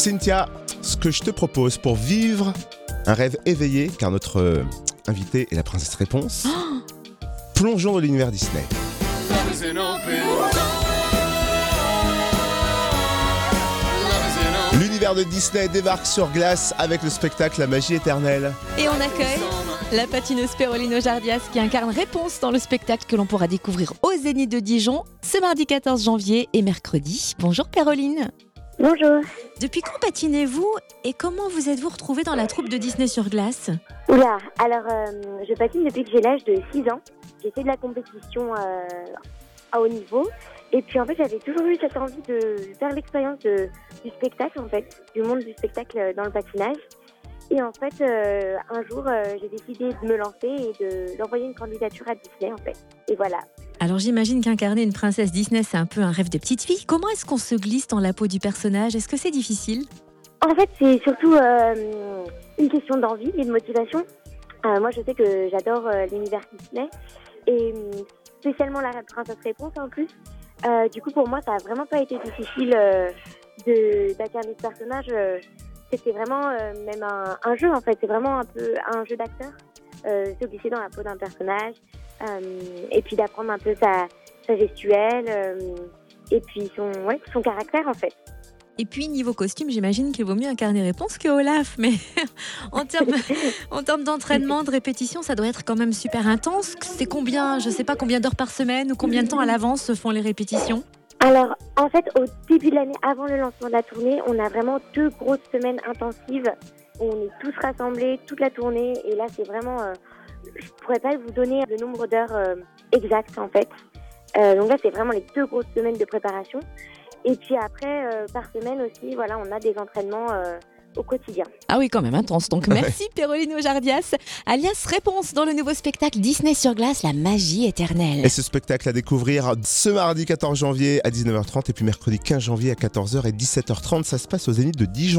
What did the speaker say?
Cynthia, ce que je te propose pour vivre un rêve éveillé, car notre euh, invitée est la princesse Réponse, plongeons dans l'univers Disney. L'univers de Disney débarque sur glace avec le spectacle La magie éternelle. Et on accueille la patineuse Perolino Jardias qui incarne Réponse dans le spectacle que l'on pourra découvrir au Zénith de Dijon ce mardi 14 janvier et mercredi. Bonjour Péroline. Bonjour. Depuis quand patinez-vous et comment vous êtes-vous retrouvée dans la troupe de Disney sur glace Oula, alors euh, je patine depuis que j'ai l'âge de 6 ans. J'ai fait de la compétition euh, à haut niveau. Et puis en fait, j'avais toujours eu cette envie de faire l'expérience du spectacle, en fait, du monde du spectacle euh, dans le patinage. Et en fait, euh, un jour, euh, j'ai décidé de me lancer et de- d'envoyer une candidature à Disney, en fait. Et voilà. Alors j'imagine qu'incarner une princesse Disney c'est un peu un rêve de petite fille. Comment est-ce qu'on se glisse dans la peau du personnage? Est-ce que c'est difficile? En fait, c'est surtout euh, une question d'envie et de motivation. Moi, je sais que j'adore l'univers Disney et spécialement la princesse réponse en plus. Du coup, pour moi, ça a vraiment pas été difficile de d'incarner ce personnage. C'était vraiment euh, même un, un jeu en fait. C'est vraiment un peu un jeu d'acteur. Euh, se glisser dans la peau d'un personnage euh, et puis d'apprendre un peu sa, sa gestuelle euh, et puis son ouais, son caractère en fait. Et puis niveau costume, j'imagine qu'il vaut mieux incarner Réponse que Olaf. Mais en termes en termes d'entraînement, de répétition, ça doit être quand même super intense. C'est combien, je sais pas combien d'heures par semaine ou combien de temps à l'avance se font les répétitions? Alors, en fait, au début de l'année, avant le lancement de la tournée, on a vraiment deux grosses semaines intensives. où On est tous rassemblés toute la tournée. Et là, c'est vraiment. euh, je pourrais pas vous donner le nombre d'heures euh, exact, en fait. Euh, donc là, c'est vraiment les deux grosses semaines de préparation. Et puis après, euh, par semaine aussi, voilà, on a des entraînements euh, au quotidien. Ah oui, quand même intense. Donc merci Perolino Jardias, alias Réponse dans le nouveau spectacle Disney sur glace, la magie éternelle. Et ce spectacle à découvrir ce mardi 14 janvier à 19h30 et puis mercredi 15 janvier à 14h et 17h30. Ça se passe au Zénith de Dijon.